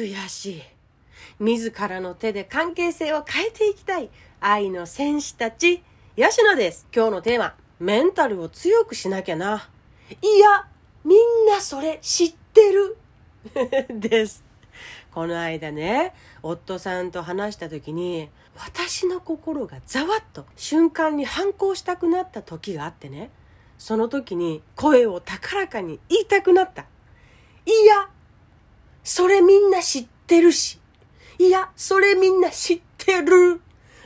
悔しい。自らの手で関係性を変えていきたい愛の戦士たち、吉野です。今日のテーマ、メンタルを強くしなきゃな。いや、みんなそれ知ってる。です。この間ね、夫さんと話した時に、私の心がざわっと瞬間に反抗したくなった時があってね、その時に声を高らかに言いたくなった。いや、それみんな知ってるし。いや、それみんな知ってる。る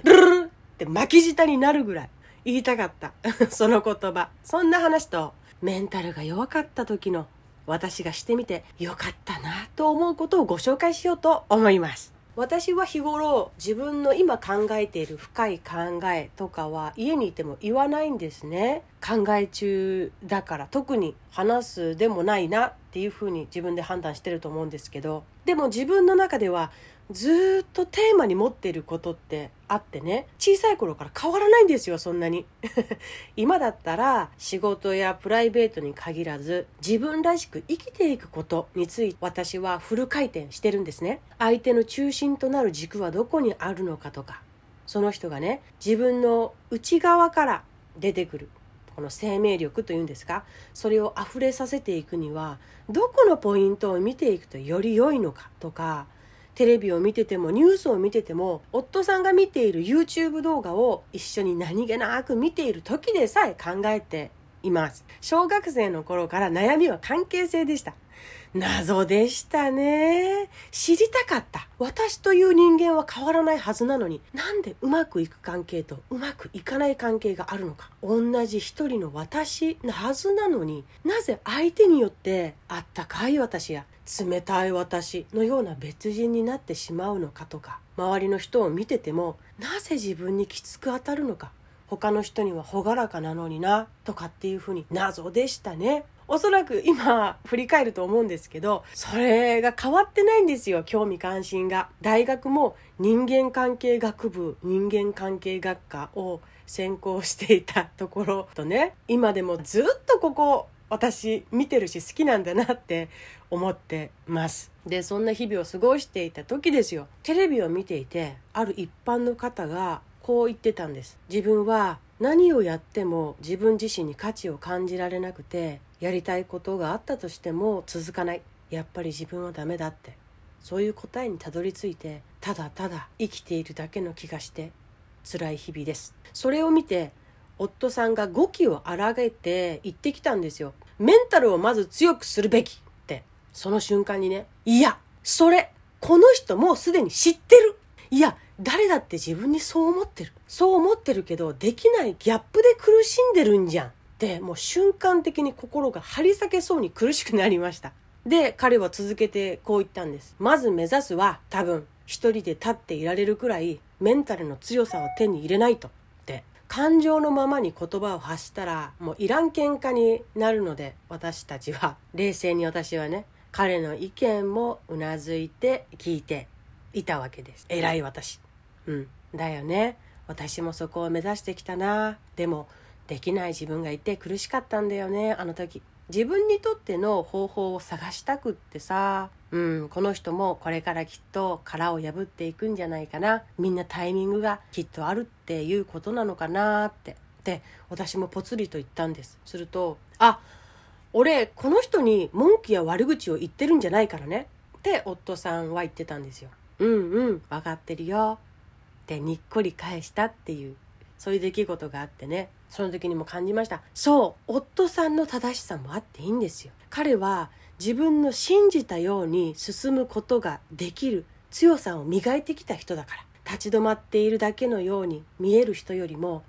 るって巻き舌になるぐらい言いたかった。その言葉。そんな話と、メンタルが弱かった時の私がしてみてよかったなと思うことをご紹介しようと思います。私は日頃自分の今考えている深い考えとかは家にいても言わないんですね考え中だから特に話すでもないなっていうふうに自分で判断してると思うんですけどでも自分の中ではずっとテーマに持っていることってあってね小さい頃から変わらないんですよそんなに。今だったら仕事やプライベートに限らず自分らしく生きていくことについて私はフル回転してるんですね。相手の中心となる軸はどこにあるのかとかその人がね自分の内側から出てくる。この生命力というんですかそれを溢れさせていくにはどこのポイントを見ていくとより良いのかとかテレビを見ててもニュースを見てても夫さんが見ている YouTube 動画を一緒に何気なく見ている時でさえ考えています小学生の頃から悩みは関係性でした謎でしたね。知りたかった。私という人間は変わらないはずなのに、なんでうまくいく関係とうまくいかない関係があるのか。同じ一人の私なはずなのに、なぜ相手によってあったかい私や冷たい私のような別人になってしまうのかとか、周りの人を見てても、なぜ自分にきつく当たるのか。他の人には朗らかなのになとかっていうふうに謎でしたね。おそらく今振り返ると思うんですけどそれが変わってないんですよ興味関心が。大学も人間関係学部人間関係学科を専攻していたところとね今でもずっとここ私見てるし好きなんだなって思ってます。でそんな日々を過ごしていた時ですよ。テレビを見ていてある一般の方がこう言ってたんです。自分は何をやっても自分自身に価値を感じられなくてやりたいことがあったとしても続かない。やっぱり自分はダメだって。そういう答えにたどり着いてただただ生きているだけの気がして辛い日々です。それを見て夫さんが語気を荒げて言ってきたんですよ。メンタルをまず強くするべきって。その瞬間にねいやそれこの人もうすでに知ってる。いや誰だって自分にそう思ってる。そう思ってるけどできないギャップで苦しんでるんじゃん。でもう瞬間的に心が張り裂けそうに苦しくなりました。で彼は続けてこう言ったんです。まず目指すは多分一人で立っていられるくらいメンタルの強さを手に入れないと。って。感情のままに言葉を発したらもういらん喧嘩になるので私たちは。冷静に私はね彼の意見もうなずいて聞いていたわけです。偉い私。うん。だよね。私もそこを目指してきたな。でもできない自分がいて苦しかったんだよね。あの時。自分にとっての方法を探したくってさ。うん。この人もこれからきっと殻を破っていくんじゃないかな。みんなタイミングがきっとあるっていうことなのかなって。で私もぽつりと言ったんです。するとあ俺この人に文句や悪口を言ってるんじゃないからね。って夫さんは言ってたんですよ。うんうん。分かってるよ。ってにっこり返したっていうそういう出来事があってね。その時にも感じました。そう夫さんの正しさもあっていいんですよ。彼は自分の信じたように進むことができる強さを磨いてきた人だから。立ち止まっているだけのように見える人よりも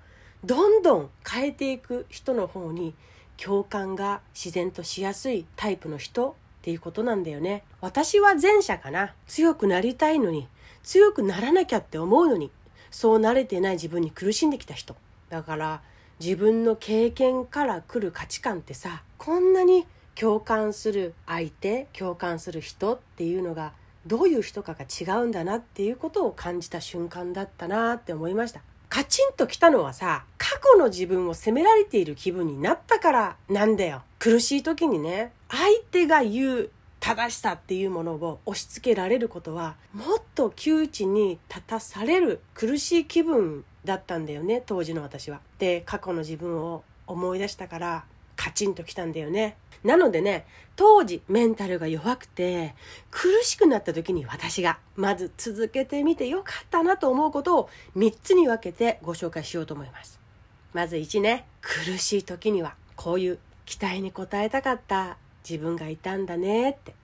どんどん変えていく人の方に共感が自然としやすいタイプの人っていうことなんだよね。私は前者かな。強くなりたいのに強くならなきゃって思うのにそう慣れてない自分に苦しんできた人。だから自分の経験から来る価値観ってさこんなに共感する相手共感する人っていうのがどういう人かが違うんだなっていうことを感じた瞬間だったなって思いました。カチンときたのはさ過去の自分を責められている気分になったからなんだよ。苦しい時にね相手が言う正しさっていうものを押し付けられることはもっと窮地に立たされる苦しい気分だったんだよね当時の私は。で過去の自分を思い出したからカチンときたんだよね。なのでね、当時メンタルが弱くて苦しくなった時に私がまず続けてみてよかったなと思うことを3つに分けてご紹介しようと思います。まず1ね、苦しい時にはこういう期待に応えたかった自分がいたんだねって。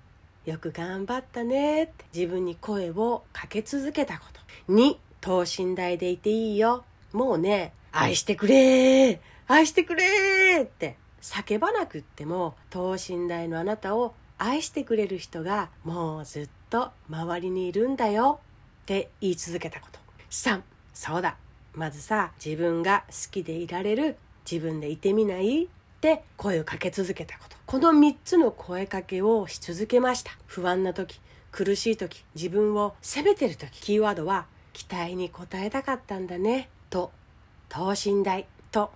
よく頑張ったねって自分に声をかけ続けたこと。2、等身大でいていいよ。もうね、愛してくれ愛してくれって叫ばなくっても等身大のあなたを愛してくれる人がもうずっと周りにいるんだよって言い続けたこと。3、そうだ。まずさ、自分が好きでいられる自分でいてみない？って声をかけ続けたこと。この3つの声かけをし続けました。不安な時、苦しい時、自分を責めてる時、キーワードは期待に応えたかったんだねと、等身大と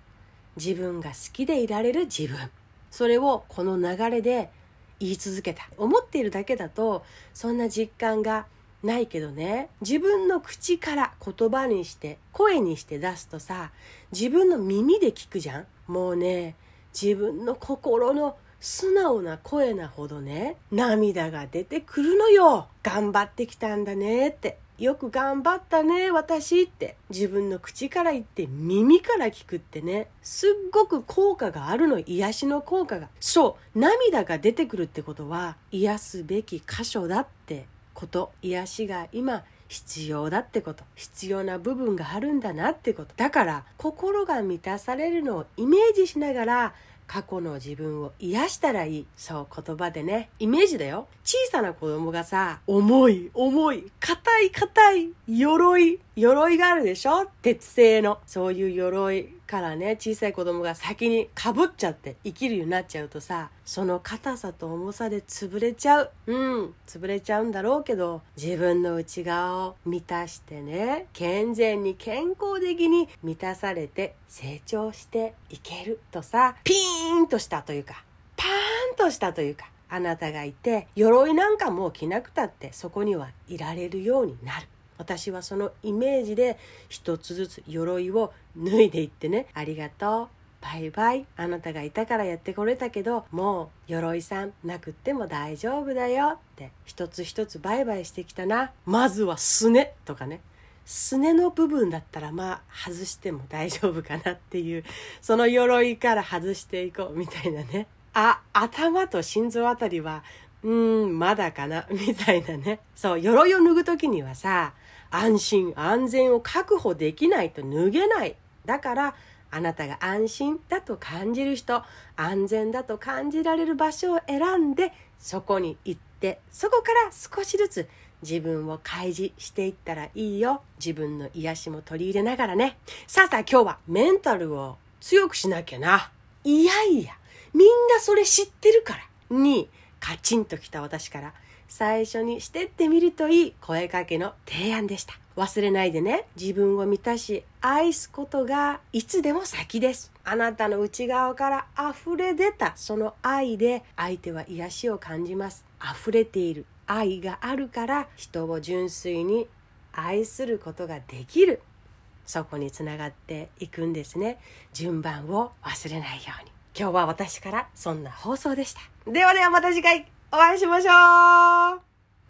自分が好きでいられる自分。それをこの流れで言い続けた。思っているだけだと、そんな実感がないけどね、自分の口から言葉にして、声にして出すとさ、自分の耳で聞くじゃんもうね、自分の心の素直な声なほどね、涙が出てくるのよ。頑張ってきたんだねって。よく頑張ったね、私って自分の口から言って耳から聞くってね、すっごく効果があるの、癒しの効果が。そう、涙が出てくるってことは癒すべき箇所だってこと。癒しが今必要だってこと。必要な部分があるんだなってこと。だから心が満たされるのをイメージしながら過去の自分を癒したらいい。そう言葉でね。イメージだよ。小さな子供がさ、重い、重い、硬い、硬い、鎧、鎧があるでしょ？鉄製の。そういう鎧からね、小さい子供が先にかぶっちゃって生きるようになっちゃうとさ、その硬さと重さで潰れちゃう。うん、潰れちゃうんだろうけど、自分の内側を満たしてね、健全に健康的に満たされて成長していけるとさ、ピーンとしたというか、パーンとしたというか、あなたがいて、鎧なんかもう着なくたってそこにはいられるようになる。私はそのイメージで一つずつ鎧を脱いでいってね、ありがとう。バイバイ。あなたがいたからやってこれたけど、もう鎧さんなくっても大丈夫だよって一つ一つバイバイしてきたな。まずはすねとかね。すねの部分だったらまあ外しても大丈夫かなっていう、その鎧から外していこうみたいなね。あ、頭と心臓あたりは、うーん、まだかな、みたいなね。そう、鎧を脱ぐ時にはさ、安心安全を確保できないと脱げない。だからあなたが安心だと感じる人安全だと感じられる場所を選んでそこに行ってそこから少しずつ自分を開示していったらいいよ。自分の癒しも取り入れながらね。さあさあ今日はメンタルを強くしなきゃな。いやいやみんなそれ知ってるから。にカチンときた私から最初にしてってみるといい声かけの提案でした。忘れないでね。自分を満たし、愛すことがいつでも先です。あなたの内側から溢れ出たその愛で相手は癒しを感じます。溢れている愛があるから人を純粋に愛することができる。そこにつながっていくんですね。順番を忘れないように。今日は私からそんな放送でした。ではではまた次回お会いしましょう。